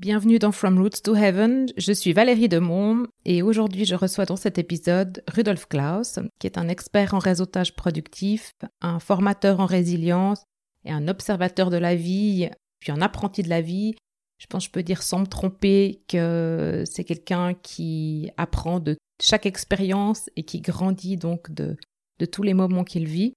Bienvenue dans From Roots to Heaven. Je suis Valérie Demont et aujourd'hui je reçois dans cet épisode Rudolf Klaus, qui est un expert en réseautage productif, un formateur en résilience et un observateur de la vie, puis un apprenti de la vie. Je pense que je peux dire sans me tromper que c'est quelqu'un qui apprend de chaque expérience et qui grandit donc de, tous les moments qu'il vit.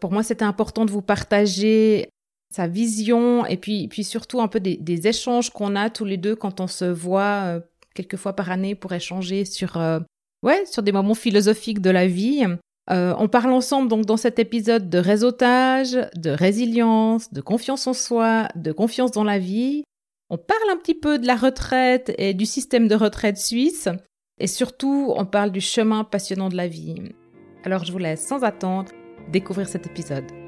Pour moi, c'était important de vous partager sa vision et puis, puis surtout un peu des, échanges qu'on a tous les deux quand on se voit euh, quelques fois par année pour échanger sur, euh, ouais, sur des moments philosophiques de la vie. Euh, on parle ensemble donc dans cet épisode de réseautage, de résilience, de confiance en soi, de confiance dans la vie. On parle un petit peu de la retraite et du système de retraite suisse. Et surtout, on parle du chemin passionnant de la vie. Alors je vous laisse sans attendre découvrir cet épisode.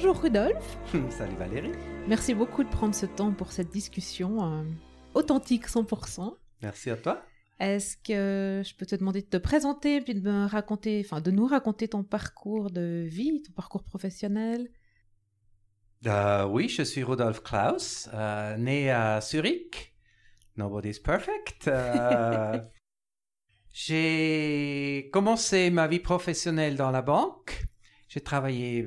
Bonjour Rudolf. Salut Valérie. Merci beaucoup de prendre ce temps pour cette discussion euh, authentique 100%. Merci à toi. Est-ce que je peux te demander de te présenter puis de me raconter, enfin de nous raconter ton parcours de vie, ton parcours professionnel? Euh, Oui, je suis Rudolf Klaus, euh, né à Zurich. Nobody's perfect. J'ai commencé ma vie professionnelle dans la banque. J'ai travaillé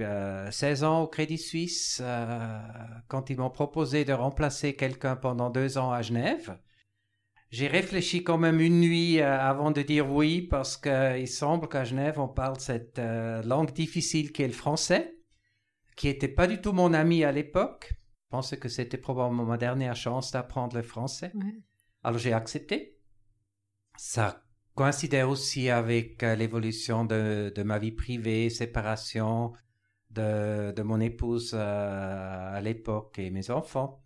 16 ans au Crédit Suisse quand ils m'ont proposé de remplacer quelqu'un pendant deux ans à Genève. J'ai réfléchi quand même une nuit euh, avant de dire oui parce qu'il semble qu'à Genève, on parle cette euh, langue difficile qui est le français, qui n'était pas du tout mon ami à l'époque. Je pensais que c'était probablement ma dernière chance d'apprendre le français. Alors j'ai accepté. Ça coïncidait aussi avec euh, l'évolution de, de, ma vie privée, séparation de, de mon épouse à l'époque et mes enfants.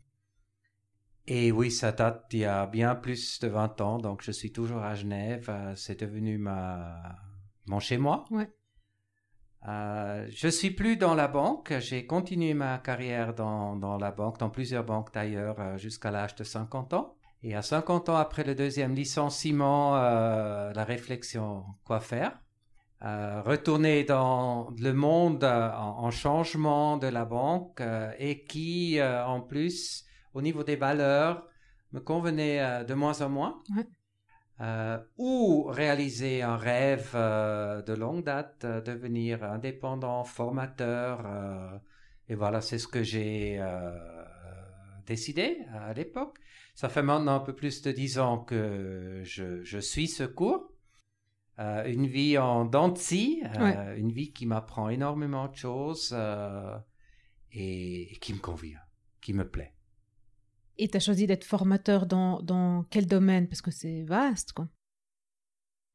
Et oui, ça date il y a bien plus de 20 ans, donc je suis toujours à Genève. Euh, c'est devenu ma... mon chez-moi. Ouais. Euh, je suis plus dans la banque. J'ai continué ma carrière dans, dans, la banque, dans plusieurs banques d'ailleurs, euh, jusqu'à l'âge de 50 ans. Et à 50 ans après le deuxième licenciement, euh, la réflexion, quoi faire? Euh, Retourner dans le monde en, en, changement de la banque et qui, en plus, au niveau des valeurs, me convenait euh, de moins en moins. Euh, ou réaliser un rêve euh, de longue date, devenir indépendant, formateur. et voilà, c'est ce que j'ai décidé à l'époque. Ça fait maintenant un peu plus de dix ans que je, je suis ce cours. une vie en dents une vie qui m'apprend énormément de choses et, et qui me convient, qui me plaît. Et tu as choisi d'être formateur dans, dans quel domaine? Parce que c'est vaste, quoi.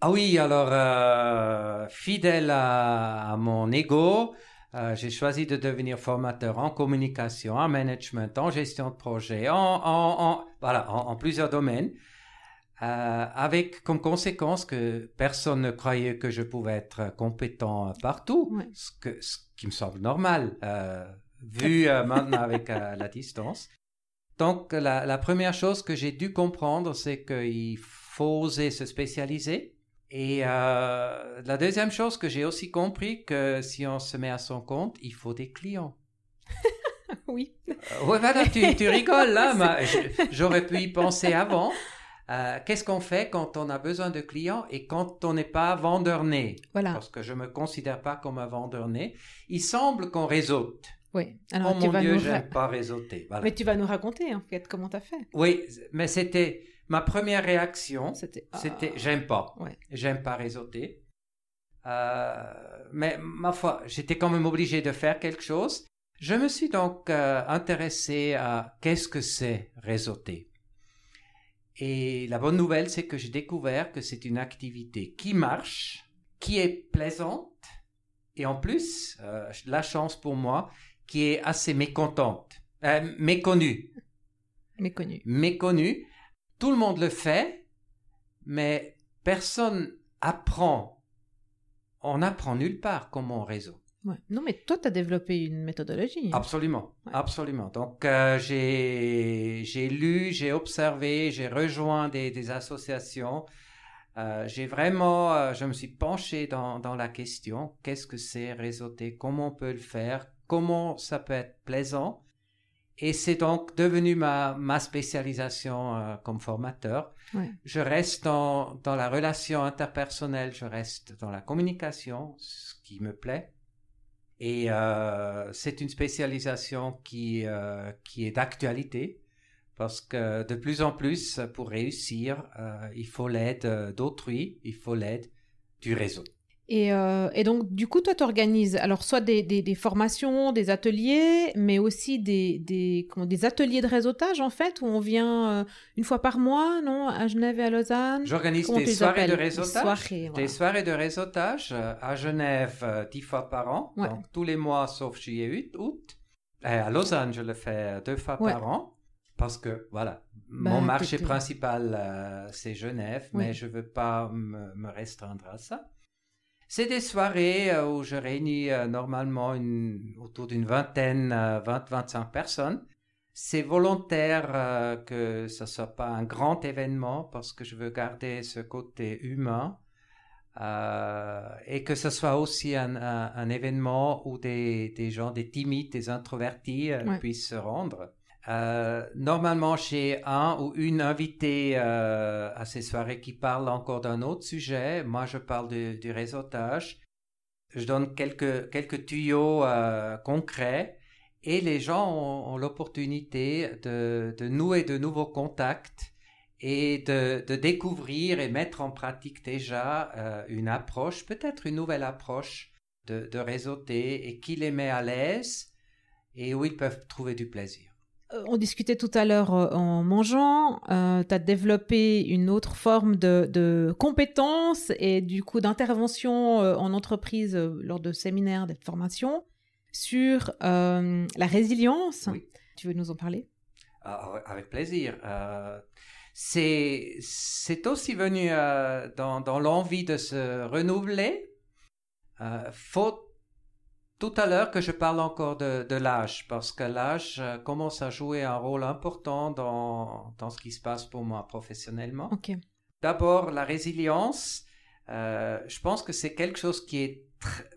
Ah oui, alors, euh, fidèle à, mon ego, euh, j'ai choisi de devenir formateur en communication, en management, en gestion de projet, en, en, en voilà, en, plusieurs domaines, euh, avec comme conséquence que personne ne croyait que je pouvais être compétent partout, ce, que, ce qui me semble normal, vu maintenant avec la distance. Donc, la, première chose que j'ai dû comprendre, c'est qu'il faut oser se spécialiser. Et euh, la deuxième chose que j'ai aussi compris, que si on se met à son compte, il faut des clients. oui. Euh, oui, voilà, tu, rigoles là, j'aurais pu y penser avant. Euh, qu'est-ce qu'on fait quand on a besoin de clients et quand on n'est pas vendeur né? Voilà. Parce que je me considère pas comme un vendeur né. Il semble qu'on réseaute. Oui. Alors, oh mon Dieu, j'aime pas réseauter. Mais tu vas nous raconter, en fait, comment tu as fait. Oui, mais c'était ma première réaction. C'était, c'était j'aime pas. Ouais. J'aime pas réseauter. Euh, mais ma foi, j'étais quand même obligé de faire quelque chose. Je me suis donc euh, intéressé à qu'est-ce que c'est réseauter. Et la bonne nouvelle, c'est que j'ai découvert que c'est une activité qui marche, qui est plaisante, et en plus, euh, la chance pour moi, qui est assez mécontente, euh, méconnue. Méconnue. Méconnue. Tout le monde le fait, mais personne apprend. On n'apprend nulle part comment on réseau. Ouais. Non, mais toi, tu as développé une méthodologie. Absolument, absolument. Donc, euh, j'ai lu, j'ai observé, j'ai rejoint des, des associations Euh, j'ai vraiment, euh, je me suis penché dans, dans la question, qu'est-ce que c'est réseauter, comment on peut le faire, comment ça peut être plaisant? Et c'est donc devenu ma, ma spécialisation euh, comme formateur. Ouais. Je reste dans, dans la relation interpersonnelle, je reste dans la communication, ce qui me plaît. Et euh, c'est une spécialisation qui, euh, qui est d'actualité parce que de plus en plus, pour réussir, il faut l'aide d'autrui, il faut l'aide du réseau. Et, euh, et donc, du coup, toi, tu organises alors soit des, des, des formations, des ateliers, mais aussi des, des, comment, des ateliers de réseautage, en fait, où on vient euh, une fois par mois, non, à Genève et à Lausanne? J'organise des soirées de réseautage. Des soirées, voilà. Des soirées de réseautage à Genève euh, dix fois par an, Ouais. donc tous les mois sauf juillet août. août. Et à Lausanne, je le fais deux fois Ouais. par an parce que voilà, Bah, mon marché t'étais- principal euh, c'est Genève, mais je veux pas me, me restreindre à ça. C'est des soirées euh, où je réunis euh, normalement une, autour d'une vingtaine, 20-25 personnes. C'est volontaire euh, que ce soit pas un grand événement parce que je veux garder ce côté humain euh, et que ce soit aussi un, un- un événement où des, des gens, des timides, des introvertis euh, Ouais. puissent se rendre. Euh, normalement, j'ai un ou une invitée euh, à ces soirées qui parle encore d'un autre sujet. Moi, je parle du, réseautage. Je donne quelques, tuyaux euh, concrets et les gens ont, l'opportunité de, nouer de nouveaux contacts et de, découvrir et mettre en pratique déjà une approche, peut-être une nouvelle approche de réseauter et qui les met à l'aise et où ils peuvent trouver du plaisir. Euh, On discutait tout à l'heure euh, en mangeant, euh, tu as développé une autre forme de, de compétence et du coup d'intervention euh, en entreprise euh, lors de séminaires, de formations sur la résilience. Oui. Tu veux nous en parler? Ah, avec plaisir. C'est, aussi venu dans, dans l'envie de se renouveler. Euh, faut tout à l'heure que je parle encore de, de l'âge, parce que l'âge euh, commence à jouer un rôle important dans, dans ce qui se passe pour moi professionnellement. D'abord, la résilience. euh, je pense que c'est quelque chose qui est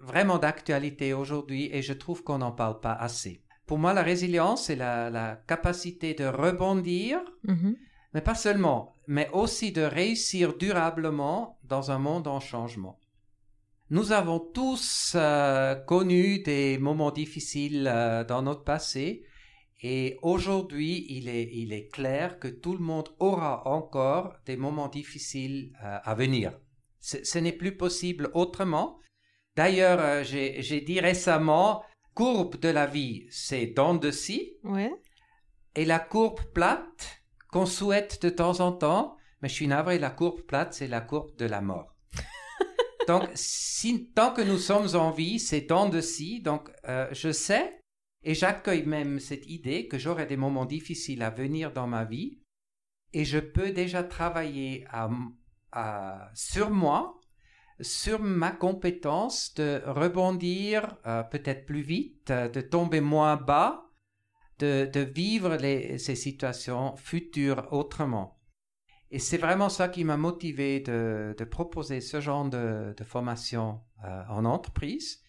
vraiment d'actualité aujourd'hui et je trouve qu'on n'en parle pas assez. Pour moi, la résilience, c'est la, la capacité de rebondir, Mhm. mais pas seulement, mais aussi de réussir durablement dans un monde en changement. Nous avons tous euh, connu des moments difficiles euh, dans notre passé et aujourd'hui, il est, il est clair que tout le monde aura encore des moments difficiles euh, à venir. Ce, n'est plus possible autrement. D'ailleurs, j'ai j'ai dit récemment, courbe de la vie, c'est dents de scie, Ouais. et la courbe plate qu'on souhaite de temps en temps, mais je suis navré, la courbe plate, c'est la courbe de la mort. Donc, si, tant que nous sommes en vie, c'est dents de scie. Donc, euh, je sais et j'accueille même cette idée que j'aurai des moments difficiles à venir dans ma vie et je peux déjà travailler sur moi, sur ma compétence de rebondir euh, peut-être plus vite, euh, de tomber moins bas, de, vivre ces situations futures autrement. Et c'est vraiment ça qui m'a motivé de, de proposer ce genre de, de formation euh, en entreprise.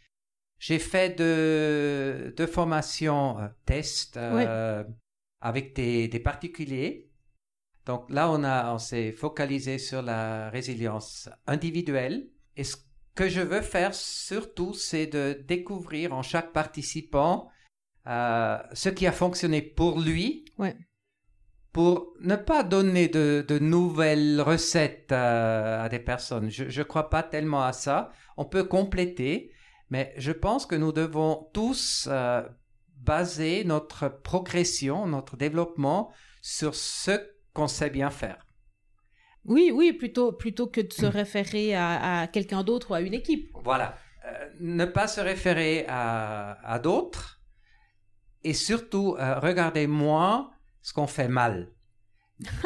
J'ai fait de, de formations euh, tests euh, avec des, des particuliers. Donc là, on, a, on s'est focalisé sur la résilience individuelle. Et ce que je veux faire surtout, c'est de découvrir en chaque participant euh, ce qui a fonctionné pour lui. Ouais. Pour ne pas donner de, de nouvelles recettes euh, à des personnes. Je ne crois pas tellement à ça. On peut compléter, mais je pense que nous devons tous euh, baser notre progression, notre développement sur ce qu'on sait bien faire. Oui, oui, plutôt, plutôt que de se référer à, à quelqu'un d'autre ou à une équipe. Voilà. Euh, ne pas se référer à, à d'autres et surtout euh, regarder moins ce qu'on fait mal.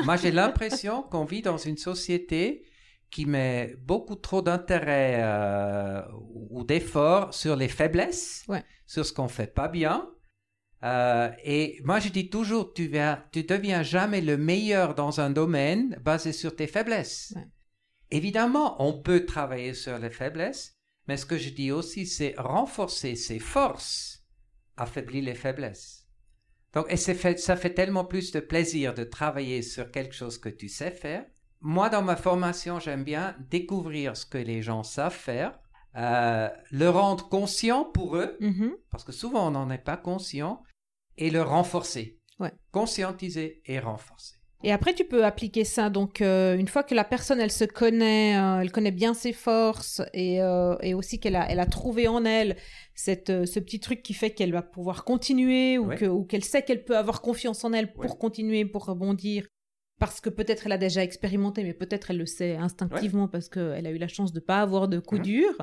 Moi, j'ai l'impression qu'on vit dans une société qui met beaucoup trop d'intérêt euh, ou d'efforts sur les faiblesses, Ouais. sur ce qu'on fait pas bien. Euh, et moi, je dis toujours, tu, viens, tu deviens jamais le meilleur dans un domaine basé sur tes faiblesses. Ouais. Évidemment, on peut travailler sur les faiblesses, mais ce que je dis aussi, c'est renforcer ses forces, affaiblir les faiblesses. Donc, et fait, ça fait tellement plus de plaisir de travailler sur quelque chose que tu sais faire. Moi, dans ma formation, j'aime bien découvrir ce que les gens savent faire, euh, le rendre conscient pour eux, Mhm. parce que souvent on n'en est pas conscient, et le renforcer. Ouais. Conscientiser et renforcer. Et après, tu peux appliquer ça. Donc, euh, une fois que la personne, elle se connaît, euh, elle connaît bien ses forces et, euh, et aussi qu'elle a, elle a trouvé en elle cette, ce petit truc qui fait qu'elle va pouvoir continuer ou Ouais. qu'elle sait qu'elle peut avoir confiance en elle pour Ouais. continuer, pour rebondir. Parce que peut-être elle a déjà expérimenté, mais peut-être elle le sait instinctivement parce qu'elle a eu la chance de pas avoir de coups Mhm. durs.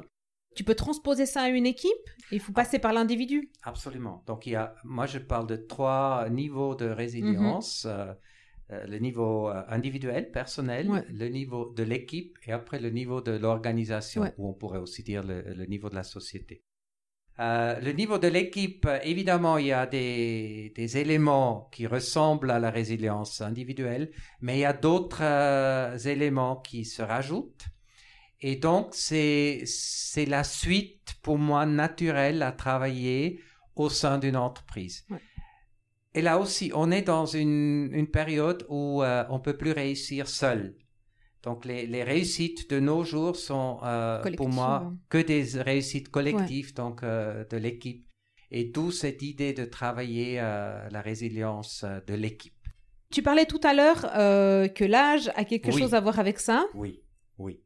Tu peux transposer ça à une équipe. Il faut passer par l'individu. Absolument. Donc, il y a, moi, je parle de trois niveaux de résilience. euh, le niveau euh, individuel, personnel, Ouais. le niveau de l'équipe et après le niveau de l'organisation, Ouais. ou on pourrait aussi dire le, le niveau de la société. Euh, le niveau de l'équipe, euh, évidemment, il y a des, des éléments qui ressemblent à la résilience individuelle, mais il y a d'autres euh, éléments qui se rajoutent. Et donc, c'est, c'est la suite pour moi naturelle à travailler au sein d'une entreprise. Ouais. Et là aussi, on est dans une, une période où euh, on peut plus réussir seul. Donc, les, les réussites de nos jours sont euh, pour moi que des réussites collectives, donc euh, de l'équipe. Et d'où cette idée de travailler euh, la résilience de l'équipe. Tu parlais tout à l'heure que l'âge a quelque Oui. chose à voir avec ça. Oui, oui.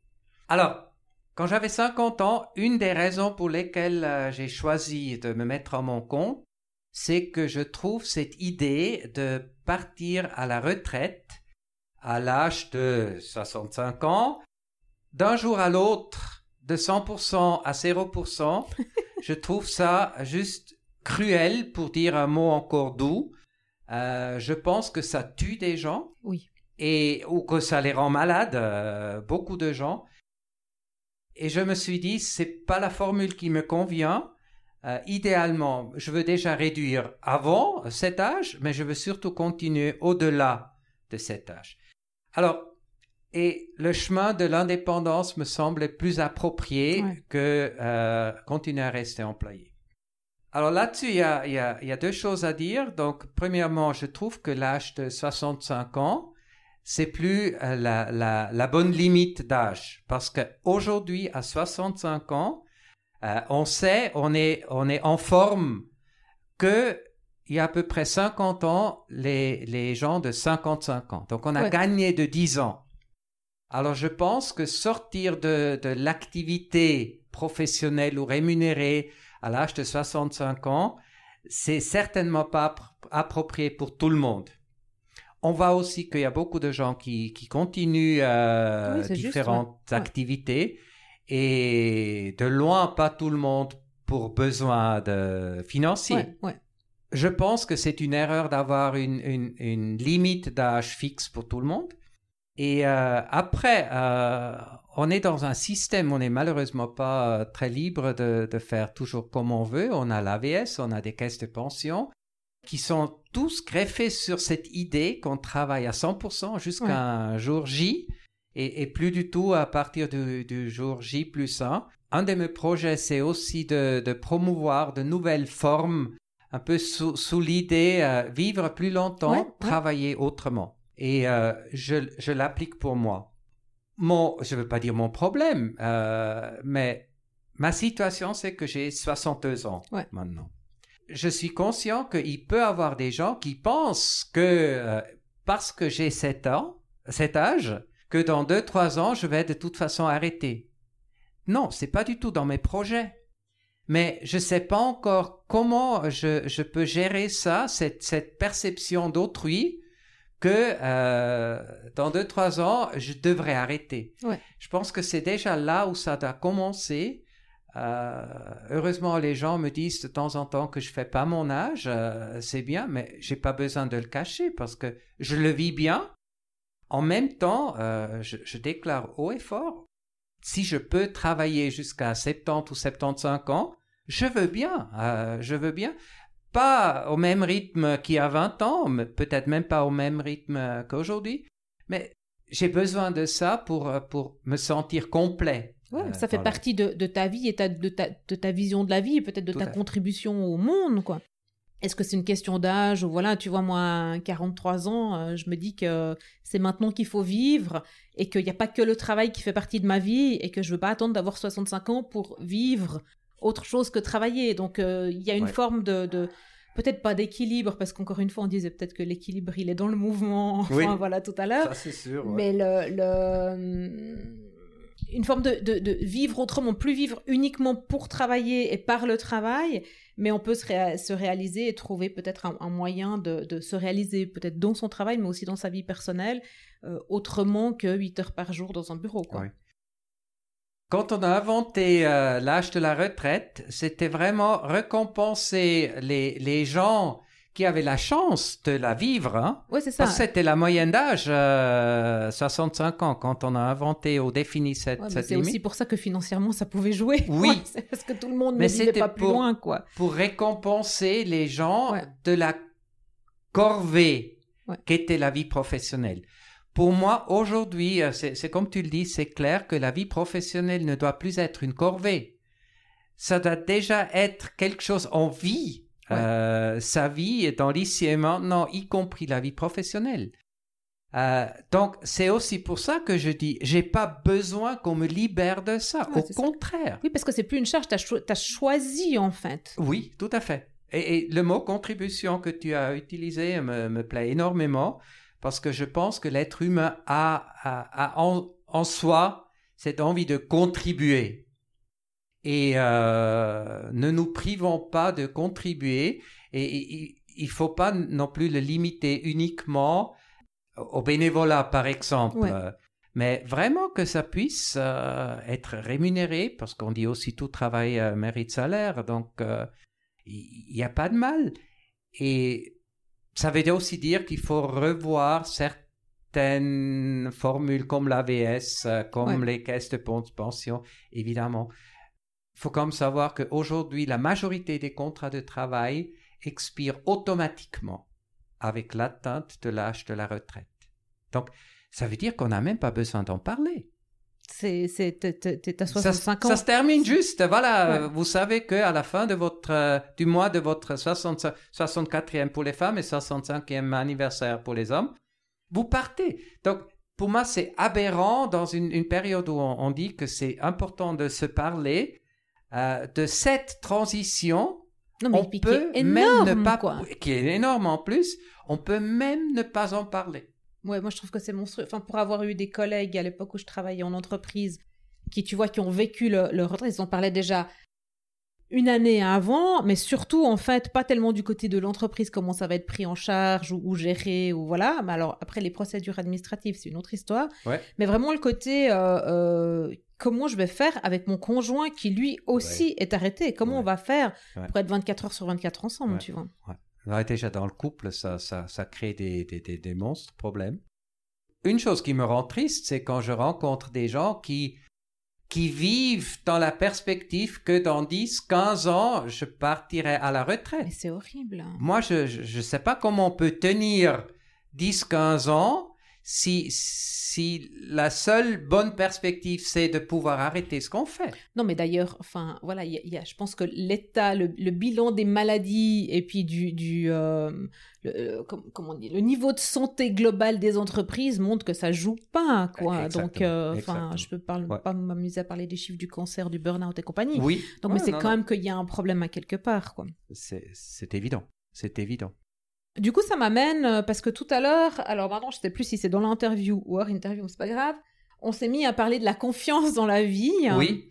Alors, quand j'avais 50 ans, une des raisons pour lesquelles j'ai choisi de me mettre à mon compte, c'est que je trouve cette idée de partir à la retraite à l'âge de 65 ans, d'un jour à l'autre, de 100% à 0%, je trouve ça juste cruel pour dire un mot encore doux. Euh, je pense que ça tue des gens Oui. et ou que ça les rend malades, euh, beaucoup de gens. Et je me suis dit, c'est pas la formule qui me convient. Euh, idéalement, je veux déjà réduire avant cet âge, mais je veux surtout continuer au-delà de cet âge. Alors, et le chemin de l'indépendance me semble plus approprié Ouais. que euh, continuer à rester employé. Alors là-dessus, il y a, il y a- il y a deux choses à dire. Donc, premièrement, je trouve que l'âge de 65 ans, c'est plus euh, la, la, la bonne limite d'âge. Parce qu'aujourd'hui, à 65 ans, euh, on sait, on est, on est en forme que il y a à peu près 50 ans, les, les gens de 55 ans. Donc, on a Ouais. gagné de 10 ans. Alors, je pense que sortir de, de l'activité professionnelle ou rémunérée à l'âge de 65 ans, c'est certainement pas appro- approprié pour tout le monde. On voit aussi qu'il y a beaucoup de gens qui, qui continuent euh, Oui, c'est juste, différentes. Ouais. activités et de loin pas tout le monde pour besoin de. Ouais, ouais. Je pense que c'est une erreur d'avoir une, une, une limite d'âge fixe pour tout le monde. Et euh, après, euh, on est dans un système, on n'est malheureusement pas euh, très libre de, de faire toujours comme on veut. On a l'AVS, on a des caisses de pension qui sont tous greffés sur cette idée qu'on travaille à 100% jusqu'à un jour J et, et plus du tout à partir du, du jour J plus 1. Un de mes projets, c'est aussi de, de promouvoir de nouvelles formes un peu sous, sous l'idée euh, vivre plus longtemps, Ouais, ouais. travailler autrement. Et euh, je, je l'applique pour moi. Mon, je ne veux pas dire mon problème, euh, mais ma situation, c'est que j'ai 62 ans Ouais. maintenant. Je suis conscient qu'il peut y avoir des gens qui pensent que euh, parce que j'ai 7 ans, cet âge, que dans 2-3 ans, je vais de toute façon arrêter. Non, c'est pas du tout dans mes projets mais je ne sais pas encore comment je, je peux gérer ça, cette, cette perception d'autrui, que euh, dans deux, trois ans, je devrais arrêter. Ouais. Je pense que c'est déjà là où ça doit commencer. Euh, heureusement, les gens me disent de temps en temps que je fais pas mon âge, euh, c'est bien, mais j'ai pas besoin de le cacher parce que je le vis bien. En même temps, euh, je, je déclare haut et fort, si je peux travailler jusqu'à 70 ou 75 ans, je veux bien, euh, je veux bien. Pas au même rythme qu'il y a 20 ans, mais peut-être même pas au même rythme qu'aujourd'hui, mais j'ai besoin de ça pour, pour me sentir complet. Ouais, ça fait partie de, de, ta vie et ta, de, ta, de ta vision de la vie et peut-être de ta contribution au monde, quoi. Est-ce que c'est une question d'âge? Ou voilà, tu vois, moi, 43 ans, euh, je me dis que c'est maintenant qu'il faut vivre et qu'il n'y a pas que le travail qui fait partie de ma vie et que je veux pas attendre d'avoir 65 ans pour vivre autre chose que travailler. Donc, euh, il y a une forme de, de peut-être pas d'équilibre parce qu'encore une fois, on disait peut-être que l'équilibre, il est dans le mouvement. Enfin, voilà, tout à l'heure. Ça, c'est sûr. Mais le, le une forme de, de, vivre autrement, plus vivre uniquement pour travailler et par le travail, mais on peut se, se réaliser et trouver peut-être un, moyen de, se réaliser peut-être dans son travail, mais aussi dans sa vie personnelle, euh, autrement que 8 heures par jour dans un bureau. Quand on a inventé euh, l'âge de la retraite, c'était vraiment récompenser les, les gens qui avaient la chance de la vivre. Hein? Oui, c'est ça. C'était la moyenne d'âge, 65 euh, ans, quand on a inventé ou défini cette, ouais, C'est aussi pour ça que financièrement, ça pouvait jouer. Oui. parce que tout le monde ne vivait pas plus loin, quoi. Pour récompenser les gens de la corvée qu'était la vie professionnelle. Pour moi, aujourd'hui, euh, c'est comme tu le dis, c'est clair que la vie professionnelle ne doit plus être une corvée. Ça doit déjà être quelque chose en vie euh, sa vie dans l'ici et maintenant, y compris la vie professionnelle. Euh, donc, c'est aussi pour ça que je dis, j'ai pas besoin qu'on me libère de ça. Au contraire. Oui, parce que c'est plus une charge, tu as, choisi en fait. Oui, tout à fait. Et, le mot contribution que tu as utilisé me, plaît énormément parce que je pense que l'être humain a, en, en, soi cette envie de contribuer et euh, ne nous privons pas de contribuer. Et il ne faut pas non plus le limiter uniquement au bénévolat par exemple. Mais vraiment que ça puisse euh, être rémunéré, parce qu'on dit aussi tout travail euh, mérite salaire, donc il n'y a pas de mal. Et ça veut aussi dire qu'il faut revoir certaines formules comme l'AVS, comme les caisses de pension, évidemment faut quand même savoir qu'aujourd'hui, la majorité des contrats de travail expirent automatiquement avec l'atteinte de l'âge de la retraite. Donc, ça veut dire qu'on n'a même pas besoin d'en parler. C'est, à 65 ans. Ça se termine juste. Voilà, vous savez qu'à la fin de votre, euh, du mois de votre 64e pour les femmes et 65e anniversaire pour les hommes, vous partez. Donc, pour moi, c'est aberrant dans une, période où on dit que c'est important de se parler euh, de cette transition, on peut même ne pas, qui est énorme en plus, on peut même ne pas en parler. Ouais, moi je trouve que c'est monstrueux. Enfin, pour avoir eu des collègues à l'époque où je travaillais en entreprise, qui tu vois, qui ont vécu leur le retraite, ils en parlaient déjà une année avant, mais surtout en fait pas tellement du côté de l'entreprise comment ça va être pris en charge ou, géré ou voilà. Mais alors après les procédures administratives c'est une autre histoire. Mais vraiment le côté euh, euh, comment je vais faire avec mon conjoint qui lui aussi est arrêté? Comment on va faire pour être 24 heures sur 24 ensemble, tu vois? Déjà dans le couple, ça, ça, ça crée des, des, des, des monstres problèmes. Une chose qui me rend triste, c'est quand je rencontre des gens qui qui vivent dans la perspective que dans 10, 15 ans, je partirai à la retraite. Mais c'est horrible. Moi, je ne sais pas comment on peut tenir 10, 15 ans si, si la seule bonne perspective, c'est de pouvoir arrêter ce qu'on fait. Non, mais d'ailleurs, enfin, voilà, y y a, je pense que l'état, le, bilan des maladies et puis du, du euh, le, euh, comment on dit, le niveau de santé global des entreprises montre que ça joue pas, quoi. Donc, euh, enfin, je peux pas, pas m'amuser à parler des chiffres du cancer, du burn-out et compagnie. Oui. Donc, mais c'est quand même qu'il y a un problème à quelque part, quoi. C'est évident. C'est évident. Du coup, ça m'amène, euh, parce que tout à l'heure, alors maintenant, je sais plus si c'est dans l'interview ou hors interview, c'est pas grave, on s'est mis à parler de la confiance dans la vie. Oui.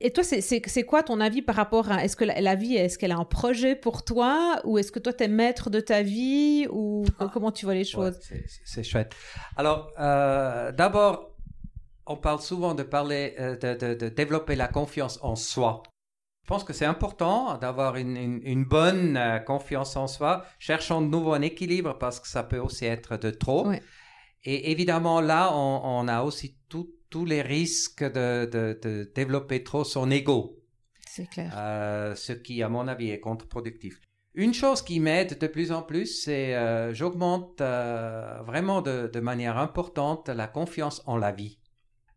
Et toi, c'est quoi ton avis par rapport à est-ce que la, vie, est-ce qu'elle a un projet pour toi ou est-ce que toi, tu es maître de ta vie ou ah. comment tu vois les choses? C'est chouette. Alors, euh, d'abord, on parle souvent de parler, euh, de, développer la confiance en soi. Je pense que c'est important d'avoir une, bonne euh, confiance en soi. Cherchons de nouveau un équilibre parce que ça peut aussi être de trop. Et évidemment, là, on, a aussi tous les risques de, développer trop son ego. C'est clair. Euh, ce qui, à mon avis, est contre-productif. Une chose qui m'aide de plus en plus, c'est euh, j'augmente euh, vraiment de, de, manière importante la confiance en la vie.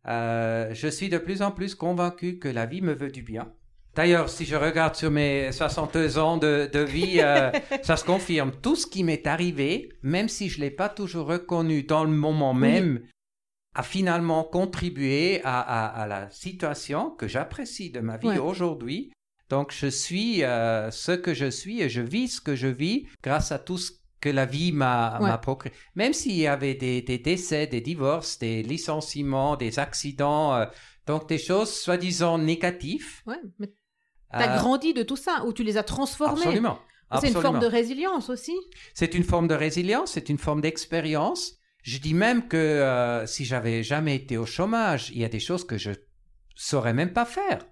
Je suis de plus en plus convaincu que la vie me veut du bien. D'ailleurs, si je regarde sur mes 62 ans de, de vie, euh, ça se confirme. Tout ce qui m'est arrivé, même si je ne l'ai pas toujours reconnu dans le moment même, a finalement contribué à, à, à la situation que j'apprécie de ma vie Ouais. aujourd'hui. Donc, je suis euh, ce que je suis et je vis ce que je vis grâce à tout ce que la vie m'a Ouais. procuré. Même s'il y avait des, des décès, des divorces, des licenciements, des accidents, euh, donc des choses soi-disant négatives. Ouais, mais t'as euh, grandi de tout ça, ou tu les as transformés. Absolument. C'est une forme de résilience aussi. C'est une forme de résilience, c'est une forme d'expérience. Je dis même que euh, si j'avais jamais été au chômage, il y a des choses que je saurais même pas faire.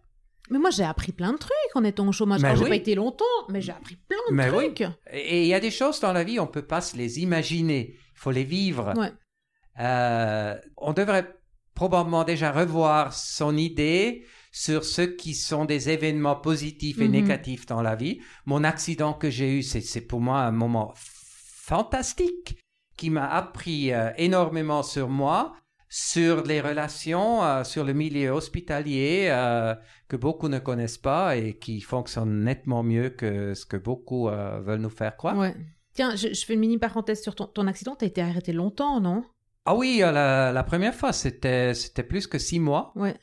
Mais moi, j'ai appris plein de trucs en étant au chômage. Mais Alors, j'ai oui. pas été longtemps, mais j'ai appris plein de Mais oui. trucs. Et et il y a des choses dans la vie, on peut pas se les imaginer. Il faut les vivre. Ouais. Euh, on devrait probablement déjà revoir son idée sur ce qui sont des événements positifs et Mhm. négatifs dans la vie. Mon accident que j'ai eu, c'est pour moi un moment fantastique qui m'a appris euh, énormément sur moi, sur les relations, euh, sur le milieu hospitalier euh, que beaucoup ne connaissent pas et qui fonctionne nettement mieux que ce que beaucoup veulent nous faire croire. Ouais. Tiens, je, je fais une mini parenthèse sur ton, ton accident. T'as été arrêté longtemps, non? Ah oui, la, la première fois, c'était c'était plus que six mois. Ouais.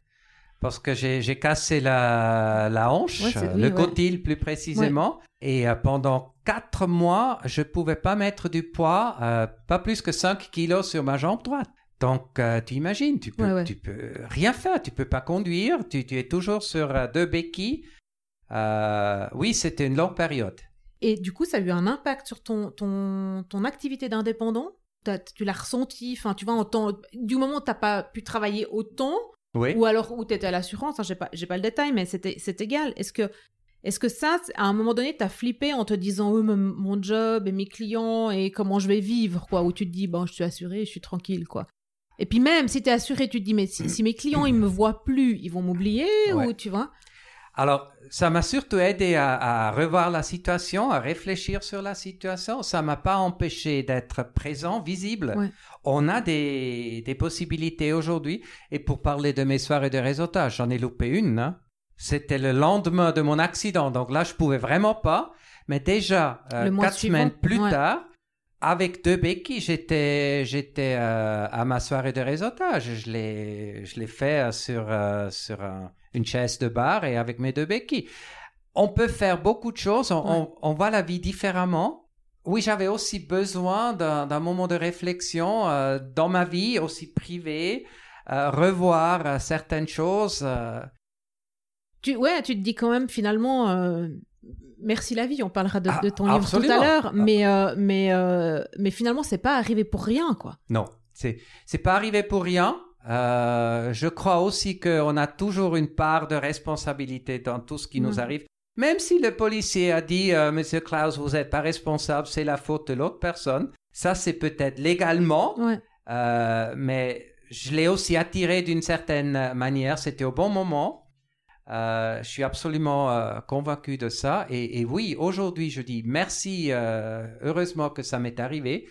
Parce que j'ai cassé la, la hanche, Ouais, c'est- oui, le ouais. cotyle plus précisément. Et euh, pendant quatre mois, je pouvais pas mettre du poids, euh, pas plus que 5 kilos sur ma jambe droite. Donc, euh, tu imagines, tu peux, tu peux rien faire, tu peux pas conduire, tu, tu es toujours sur deux béquilles. Oui, c'était une longue période. Et du coup, ça a eu un impact sur ton, ton, ton activité d'indépendant? Tu l'as ressenti, enfin, tu vois, en temps, du moment où t'as pas pu travailler autant, Oui. ou alors où tu étais à l'assurance, hein, j'ai pas, j'ai pas le détail, mais c'était, c'est égal. Est-ce que, est-ce que ça, à un moment donné, t'as flippé en te disant, oh, mon- mon job et mes clients et comment je vais vivre, quoi, où tu te dis, bon, je suis assuré, je suis tranquille, quoi. Et puis même, si t'es assuré, tu te dis, mais si, si mes clients, ils me voient plus, ils vont m'oublier, Ouais. ou tu vois Alors, ça m'a surtout aidé à, à revoir la situation, à réfléchir sur la situation. Ça m'a pas empêché d'être présent, visible. Ouais. On a des, des possibilités aujourd'hui. Et pour parler de mes soirées de réseautage, j'en ai loupé une. hein. C'était le lendemain de mon accident. Donc là, je pouvais vraiment pas. Mais déjà, euh, quatre suivant, semaines plus ouais. tard, avec deux béquilles, j'étais, j'étais euh, à ma soirée de réseautage. Je l'ai, je l'ai fait euh, sur, euh, sur un- une chaise de bar et avec mes deux béquilles. On peut faire beaucoup de choses. On, Ouais. on, on voit la vie différemment. Oui, j'avais aussi besoin d'un, moment de réflexion euh, dans ma vie, aussi privée, euh, revoir euh, certaines choses. tu, ouais, tu te dis quand même finalement, merci la vie. On parlera de, Ah, de ton livre tout à l'heure, mais euh, mais euh, mais finalement, c'est pas arrivé pour rien, quoi. Non, c'est c'est pas arrivé pour rien. Euh, je crois aussi qu'on a toujours une part de responsabilité dans tout ce qui nous Mhm. arrive. Même si le policier a dit, euh, Monsieur Klaus, vous n'êtes pas responsable, c'est la faute de l'autre personne. Ça, c'est peut-être légalement, Ouais. euh, mais je l'ai aussi attiré d'une certaine manière. C'était au bon moment. Euh, je suis absolument convaincu de ça. Et, et oui, aujourd'hui, je dis merci. heureusement que ça m'est arrivé.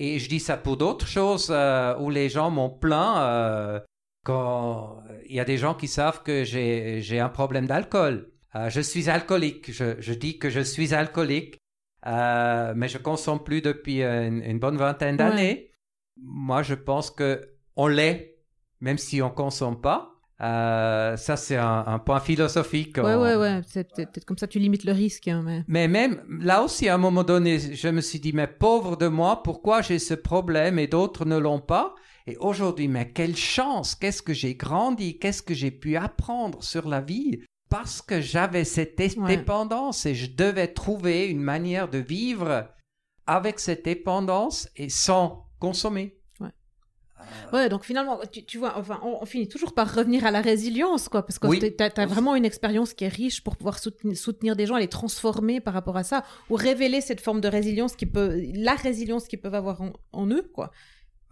Et je dis ça pour d'autres choses euh, où les gens m'ont plaint. euh, quand il y a des gens qui savent que j'ai j'ai un problème d'alcool. Euh, je suis alcoolique. Je, je dis que je suis alcoolique, mais je consomme plus depuis une, une bonne vingtaine d'années. Moi, je pense que on l'est, même si on consomme pas. Euh, ça, c'est un, un point philosophique. Ouais, On- ouais, ouais. C'est peut-être comme ça, tu limites le risque, hein, mais. mais même là aussi, à un moment donné, je me suis dit, mais pauvre de moi, pourquoi j'ai ce problème et d'autres ne l'ont pas? Et aujourd'hui, mais quelle chance Qu'est-ce que j'ai grandi Qu'est-ce que j'ai pu apprendre sur la vie? Parce que j'avais cette Ouais. dépendance et je devais trouver une manière de vivre avec cette dépendance et sans consommer. Ouais, donc finalement, tu, tu vois, enfin, on, on finit toujours par revenir à la résilience, quoi, parce que Oui. tu as, vraiment une expérience qui est riche pour pouvoir soutenir, soutenir des gens, les transformer par rapport à ça, ou révéler cette forme de résilience qui peut, la résilience qu'ils peuvent avoir en, en eux, quoi.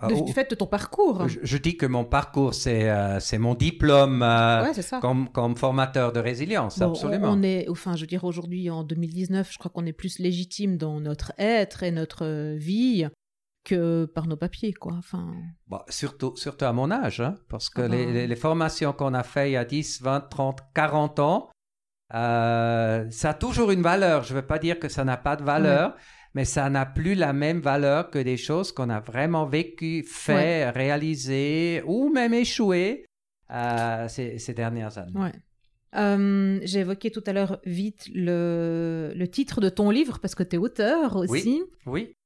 de, du fait de ton parcours. Je, dis que mon parcours, c'est euh, mon diplôme euh, comme, comme formateur de résilience, absolument. On est, enfin, je veux dire, aujourd'hui, en 2019, je crois qu'on est plus légitime dans notre être et notre vie que par nos papiers, quoi. Enfin... Bon, surtout, surtout à mon âge, hein, parce que ah les, ben. les, formations qu'on a faites il y a 10, 20, 30, 40 ans, euh, ça a toujours une valeur. Je ne veux pas dire que ça n'a pas de valeur, mais ça n'a plus la même valeur que des choses qu'on a vraiment vécues, fait, réalisées ou même échouées euh, ces, ces, dernières années. Euh, j'ai évoqué tout à l'heure vite le, le, titre de ton livre parce que tu es auteur aussi. Oui. oui.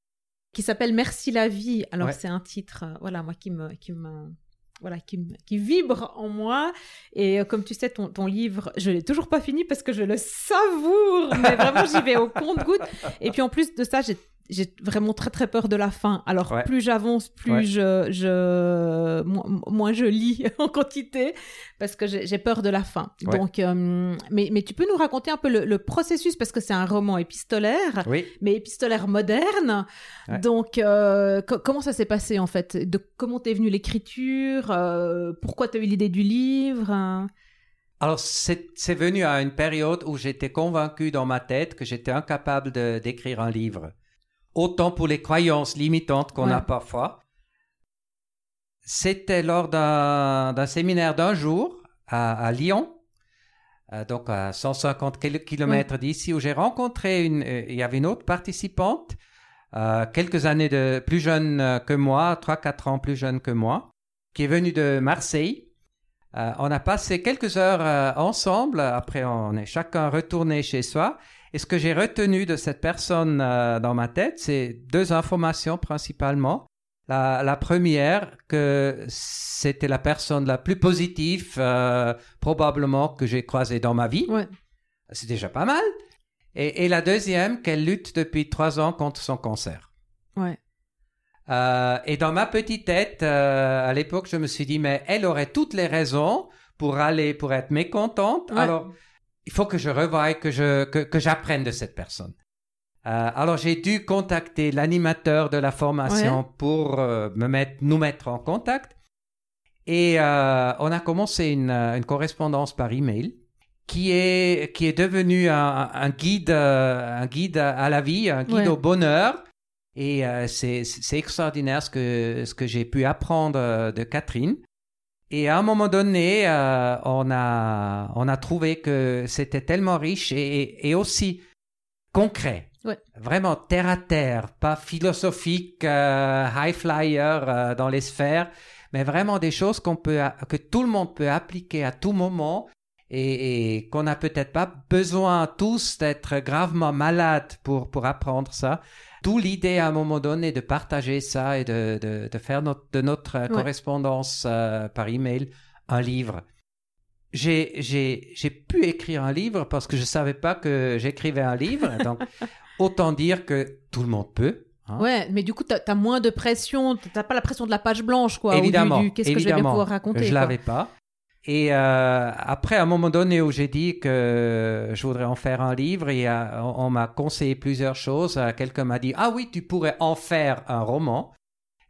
Qui s'appelle Merci la vie. Alors c'est un titre, euh, voilà, moi qui me, qui me, voilà, qui, qui, vibre en moi. Et euh, comme tu sais, ton, ton livre, je l'ai toujours pas fini parce que je le savoure, mais vraiment j'y vais au compte-goutte. Et puis en plus de ça, j'ai j'ai vraiment très très peur de la fin. Alors plus j'avance, plus je, je moins, je lis en quantité parce que j'ai peur de la fin. Donc, euh, mais, mais tu peux nous raconter un peu le, processus parce que c'est un roman épistolaire, mais épistolaire moderne. Donc, euh, comment ça s'est passé en fait? De comment t'es venue l'écriture? Euh, Pourquoi t'as eu l'idée du livre? Alors, c'est venu à une période où j'étais convaincu dans ma tête que j'étais incapable d'écrire un livre autant pour les croyances limitantes qu'on a parfois. C'était lors d'un séminaire d'un jour à, Lyon, euh, donc à 150 km d'ici, où j'ai rencontré une, euh, il y avait une autre participante, euh, quelques années de plus jeune que moi, 3-4 ans plus jeune que moi, qui est venue de Marseille. on a passé quelques heures ensemble, après on est chacun retourné chez soi, et ce que j'ai retenu de cette personne euh, dans ma tête, c'est deux informations principalement. La, première, que c'était la personne la plus positive euh, probablement que j'ai croisée dans ma vie. Ouais. C'est déjà pas mal. Et, la deuxième, qu'elle lutte depuis trois ans contre son cancer. Ouais. Euh, et dans ma petite tête, à l'époque, je me suis dit, mais elle aurait toutes les raisons pour aller, pour être mécontente. Alors, il faut que je revoie, que je que, j'apprenne de cette personne. Euh, alors j'ai dû contacter l'animateur de la formation pour euh, me mettre, nous mettre en contact. Et euh, on a commencé une, une, correspondance par email qui est qui est devenu un, un guide un guide à la vie, un guide au bonheur. Et c'est c'est extraordinaire ce que ce que j'ai pu apprendre de Catherine. Et à un moment donné, euh, on, a, on a trouvé que c'était tellement riche et, et aussi concret. Vraiment terre à terre, pas philosophique, euh, high flyer euh, dans les sphères, mais vraiment des choses qu'on peut, que tout le monde peut appliquer à tout moment et, et qu'on n'a peut-être pas besoin tous d'être gravement malade pour, pour apprendre ça. D'où l'idée à un moment donné de partager ça et de, de, de faire notre, de notre correspondance euh, par email un livre. J'ai, j'ai, j'ai pu écrire un livre parce que je savais pas que j'écrivais un livre. donc, autant dire que tout le monde peut. Hein. Ouais, mais du coup, tu as, moins de pression, tu n'as pas la pression de la page blanche, quoi. Évidemment. Qu'est-ce que je vais pouvoir raconter Je l'avais pas. Et euh, après, à un moment donné où j'ai dit que je voudrais en faire un livre, et on, m'a conseillé plusieurs choses. Euh, quelqu'un m'a dit ah oui, tu pourrais en faire un roman.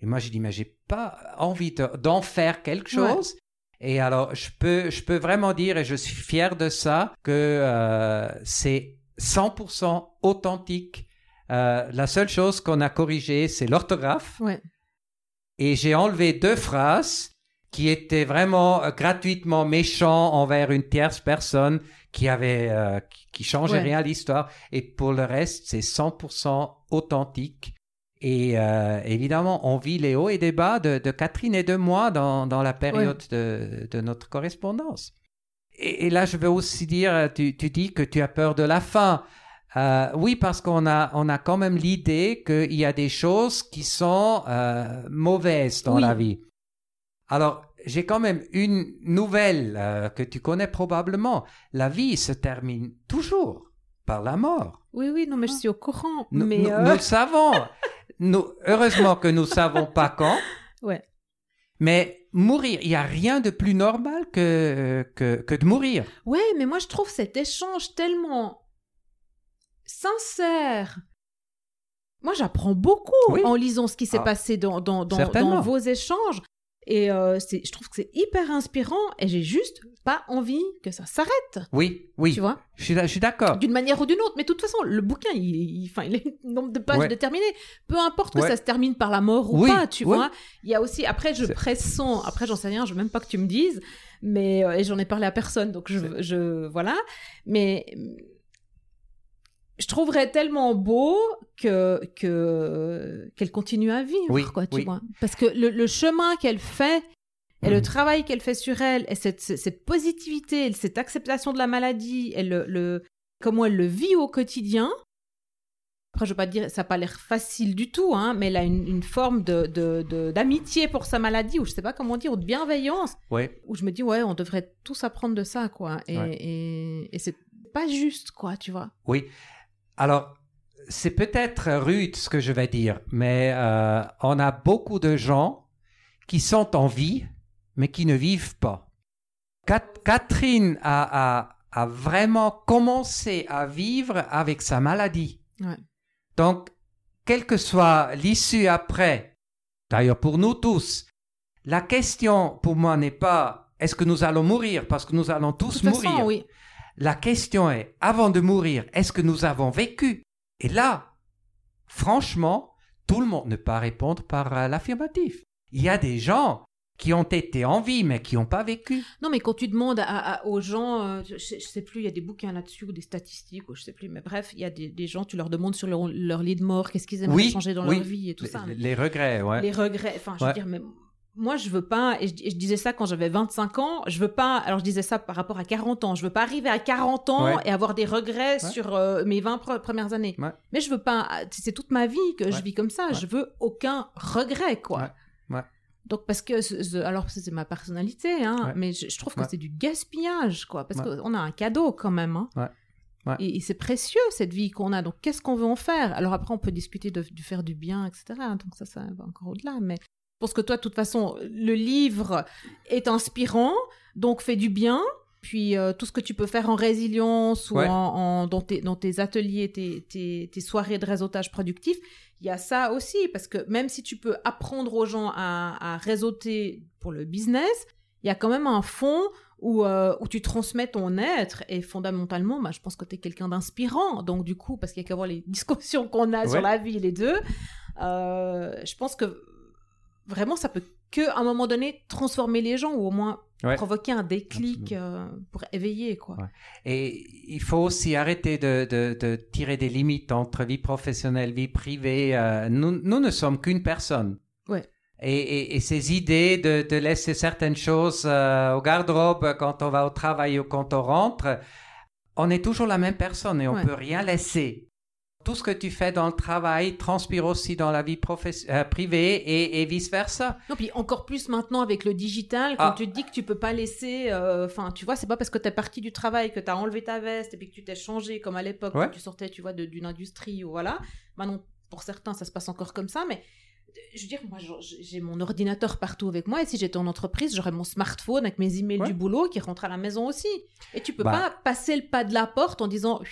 Et moi j'ai dit mais j'ai pas envie d'en faire quelque chose. Et alors je peux je peux vraiment dire et je suis fier de ça que euh, c'est 100% authentique. la seule chose qu'on a corrigée c'est l'orthographe. Ouais. Et j'ai enlevé deux phrases qui était vraiment euh, gratuitement méchant envers une tierce personne qui avait euh, qui, changeait rien à l'histoire. Et pour le reste c'est 100% authentique. Et euh, évidemment on vit les hauts et les bas de, de Catherine et de moi dans, dans la période de, de, notre correspondance. Et, là je veux aussi dire tu, tu dis que tu as peur de la fin. Oui, parce qu'on a, on a quand même l'idée qu'il y a des choses qui sont mauvaises dans la vie. Alors, j'ai quand même une nouvelle euh, que tu connais probablement. La vie se termine toujours par la mort. Oui, oui, non, mais je suis au courant. Nous, mais nous, euh, le savons. nous, heureusement que nous savons pas quand. Ouais. Mais mourir, il n'y a rien de plus normal que, que, que de mourir. Ouais, mais moi je trouve cet échange tellement sincère moi, j'apprends beaucoup Oui. en lisant ce qui s'est Ah. passé dans, dans, dans vos échanges. Et euh, je trouve que c'est hyper inspirant et j'ai juste pas envie que ça s'arrête, Oui, oui. tu vois, Je suis, d'accord. d'une manière ou d'une autre. Mais de toute façon, le bouquin, il, il, il a un nombre de pages Ouais. déterminé. Peu importe que Ouais. ça se termine par la mort ou Oui, pas, tu oui. vois. Il y a aussi, après, je pressens, après, j'en sais rien, je veux même pas que tu me dises, mais, euh, et j'en ai parlé à personne, donc je, je voilà. Mais je trouverais tellement beau que que qu'elle continue à vivre, Oui, quoi, tu oui. vois. Parce que le, le chemin qu'elle fait et le Mhm. travail qu'elle fait sur elle et cette, cette positivité, cette acceptation de la maladie et le, le comment elle le vit au quotidien. Après, je veux pas dire, ça n'a pas l'air facile du tout, hein, mais elle a une, une forme de, d'amitié pour sa maladie, ou je sais pas comment dire, ou de bienveillance, Oui, où je me dis, ouais, on devrait tous apprendre de ça, quoi. Et, Ouais. et, et c'est pas juste, quoi, tu vois. oui. Alors, c'est peut-être rude ce que je vais dire, mais euh, on a beaucoup de gens qui sont en vie, mais qui ne vivent pas. Cat- Catherine a, a- a vraiment commencé à vivre avec sa maladie. Ouais. Donc, quelle que soit l'issue après, d'ailleurs pour nous tous, la question pour moi n'est pas est-ce que nous allons mourir? Parce que nous allons De tous façon, mourir. oui. La question est, avant de mourir, est-ce que nous avons vécu? Et là, franchement, tout le monde ne peut pas répondre par euh, l'affirmatif. Il y a des gens qui ont été en vie, mais qui n'ont pas vécu. Non, mais quand tu demandes à, à- aux gens, euh, je, je sais plus, il y a des bouquins là-dessus ou des statistiques, ou je sais plus, mais bref, il y a des, des gens, tu leur demandes sur leur, leur lit de mort, qu'est-ce qu'ils aimeraient Oui, changer dans oui. leur vie et tout Les, ça. les regrets, ouais. les regrets. Enfin, je veux dire, mais moi, je veux pas, et je, disais ça quand j'avais 25 ans, je veux pas, alors je disais ça par rapport à 40 ans, je veux pas arriver à 40 ans Ouais. et avoir des regrets Ouais. sur euh, mes 20 pre- premières années. Ouais. Mais je veux pas, c'est toute ma vie que je vis comme ça, je veux aucun regret, quoi. Donc, parce que, ce- ce- alors, c'est ma personnalité, hein, mais je, je trouve que c'est du gaspillage, quoi, parce qu'on a un cadeau quand même, hein. Ouais. Et, et c'est précieux cette vie qu'on a. Donc qu'est-ce qu'on veut en faire? Alors après, on peut discuter de, de faire du bien, etc. Donc ça, ça va encore au-delà. Mais pense que toi, de toute façon, le livre est inspirant, donc fait du bien. Puis euh, tout ce que tu peux faire en résilience ou Ouais. en, en- dans, tes, dans tes ateliers, tes, tes, tes soirées de réseautage productif, il y a ça aussi. Parce que même si tu peux apprendre aux gens à, à réseauter pour le business, il y a quand même un fond où, euh, où tu transmets ton être et fondamentalement, bah, je pense que tu es quelqu'un d'inspirant. Donc du coup, parce qu'il y a qu'à voir les discussions qu'on a sur la vie, les deux, euh, je pense que vraiment, ça peut que à un moment donné transformer les gens ou au moins Ouais. provoquer un déclic euh, pour éveiller quoi. Ouais. Et il faut aussi arrêter de, de- de tirer des limites entre vie professionnelle, vie privée. Euh, nous, nous ne sommes qu'une personne. Ouais. Et, et- et ces idées de, de laisser certaines choses euh, au garde-robe quand on va au travail ou quand on rentre, on est toujours la même personne et on Ouais. peut rien laisser. Tout ce que tu fais dans le travail transpire aussi dans la vie euh, privée et, et vice-versa. Non, puis encore plus maintenant avec le digital, quand Ah. tu te dis que tu peux pas laisser. euh, Enfin, tu vois, c'est pas parce que tu es parti du travail, que tu as enlevé ta veste et puis que tu t'es changé comme à l'époque, Ouais. quand tu sortais, tu vois, d'une industrie ou voilà. Maintenant, pour certains, ça se passe encore comme ça, mais. euh, Je veux dire, moi, j'ai j'ai mon ordinateur partout avec moi, et si j'étais en entreprise, j'aurais mon smartphone avec mes emails Ouais. du boulot qui rentrent à la maison aussi. Et tu peux Bah. pas passer le pas de la porte en disant.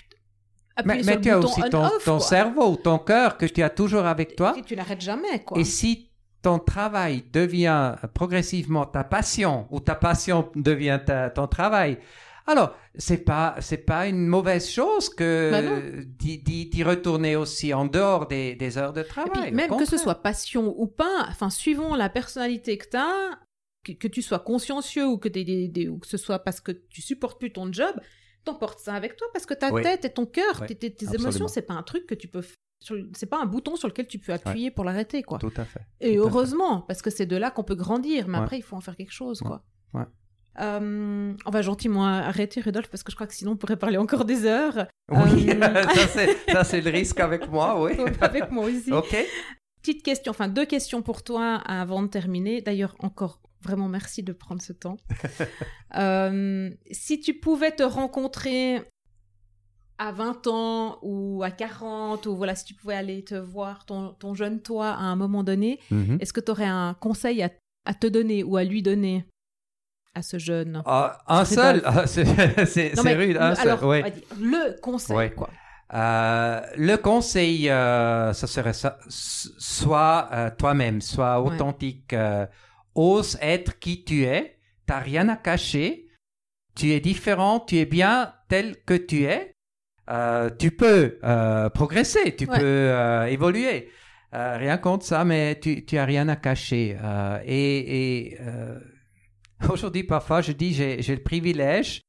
Mais, tu as aussi ton, on-off, ton cerveau, ton cœur que tu as toujours avec toi. Et tu n'arrêtes jamais, quoi. Et si ton travail devient progressivement ta passion ou ta passion devient ta- ton travail, alors c'est pas c'est pas une mauvaise chose Bah que d'y- d'y retourner aussi en dehors des, des heures de Et travail. puis, même que ce soit passion ou pas, enfin, suivant la personnalité que tu as, que, que tu sois consciencieux ou que, t'aies des, des- ou que ce soit parce que tu supportes plus ton job, t'emportes ça avec toi parce que ta Oui. tête et ton cœur, Oui, tes, émotions, c'est pas un truc que tu peux. C'est pas un bouton sur lequel tu peux appuyer pour l'arrêter, quoi. Tout à fait. Et tout à fait. heureusement, parce que c'est de là qu'on peut grandir, mais Ouais. après, il faut en faire quelque chose, quoi. Euh, on va gentiment arrêter, Rudolf, parce que je crois que sinon on pourrait parler encore des heures. Oui, Euh, ça c'est le risque avec moi, oui. Avec moi aussi. ok. Petite question, enfin deux questions pour toi avant de terminer. D'ailleurs, encore vraiment merci de prendre ce temps. Euh, si tu pouvais te rencontrer à 20 ans ou à 40, ou voilà, si tu pouvais aller te voir ton, ton jeune toi à un moment donné, Mhm. est-ce que tu aurais un conseil à, à te donner ou à lui donner à ce jeune? Ah, un seul, Ah, c'est rude, un seul, alors, ouais. va dire le conseil, Ouais. quoi. Euh, le conseil, euh, ça serait ça, euh, toi-même, sois authentique, euh, ose être qui tu es, t'as rien à cacher, tu es différent, tu es bien tel que tu es, euh, tu peux progresser, tu peux évoluer. rien contre ça, mais tu, tu as rien à cacher. et, et aujourd'hui, parfois, je dis, j'ai le privilège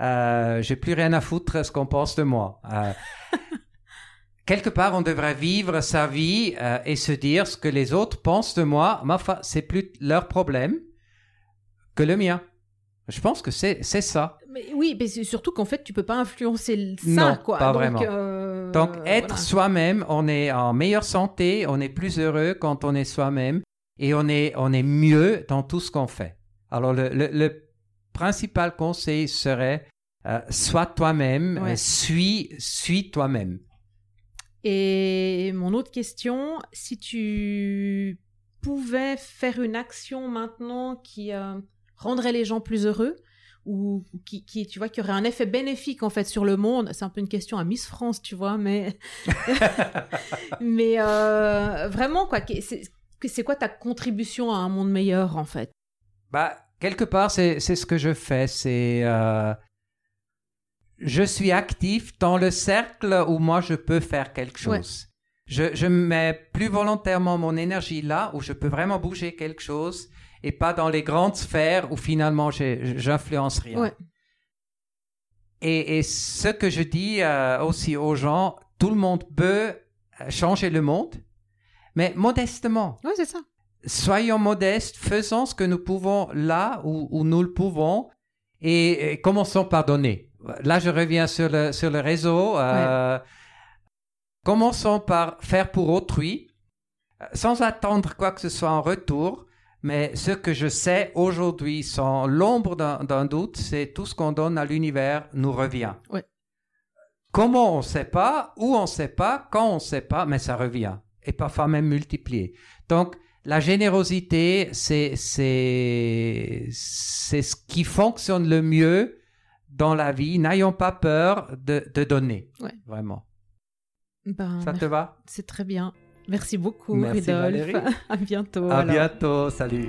euh, j'ai plus rien à foutre ce qu'on pense de moi. Quelque part, on devrait vivre sa vie euh, et se dire ce que les autres pensent de moi. Mais enfin, c'est plus leur problème que le mien. Je pense que c'est c'est ça. Mais oui, mais c'est surtout qu'en fait, tu peux pas influencer ça, non, quoi. Pas vraiment. Euh, Donc, être soi-même, on est en meilleure santé, on est plus heureux quand on est soi-même et on est on est mieux dans tout ce qu'on fait. Alors, le, le, le principal conseil serait euh, sois toi-même, suis, suis toi-même. Et mon autre question, si tu pouvais faire une action maintenant qui euh, rendrait les gens plus heureux ou qui, qui, tu vois, qui aurait un effet bénéfique en fait sur le monde, c'est un peu une question à Miss France, tu vois, mais mais vraiment quoi, c'est quoi ta contribution à un monde meilleur en fait? Bah quelque part, c'est ce que je fais. C'est euh, je suis actif dans le cercle où moi je peux faire quelque chose. Je, je mets plus volontairement mon énergie là où je peux vraiment bouger quelque chose et pas dans les grandes sphères où finalement j'influence rien. Et, et, ce que je dis euh, aussi aux gens, tout le monde peut changer le monde, mais modestement. Oui, c'est ça soyons modestes, faisons ce que nous pouvons là où, nous le pouvons et, commençons par donner. Là, je reviens sur le, sur le réseau. Euh, commençons par faire pour autrui, sans attendre quoi que ce soit en retour. Mais ce que je sais aujourd'hui, sans l'ombre d'un doute, c'est tout ce qu'on donne à l'univers nous revient. Comment on ne sait pas, où on ne sait pas, quand on ne sait pas, mais ça revient. Et parfois même multiplié. Donc, la générosité, c'est ce qui fonctionne le mieux dans la vie. N'ayons pas peur de, de donner. Vraiment. Ben, Ça te va? C'est très bien. Merci beaucoup, Merci Valérie. à bientôt. À bientôt. Salut.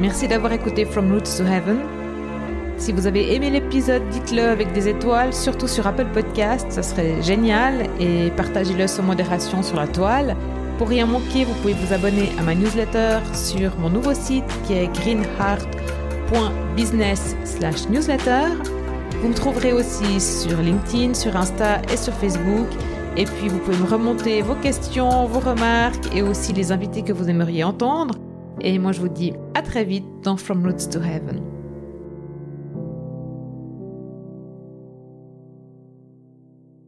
Merci d'avoir écouté From Roots to Heaven. Si vous avez aimé l'épisode, dites-le avec des étoiles, surtout sur Apple Podcast, ça serait génial, et partagez-le sans modération sur la toile. Pour rien manquer, vous pouvez vous abonner à ma newsletter sur mon nouveau site qui est greenheart.business/newsletter. Vous me trouverez aussi sur LinkedIn, sur Insta et sur Facebook. Et puis vous pouvez me remonter vos questions, vos remarques et aussi les invités que vous aimeriez entendre. Et moi je vous dis à très vite dans From Roots to Heaven.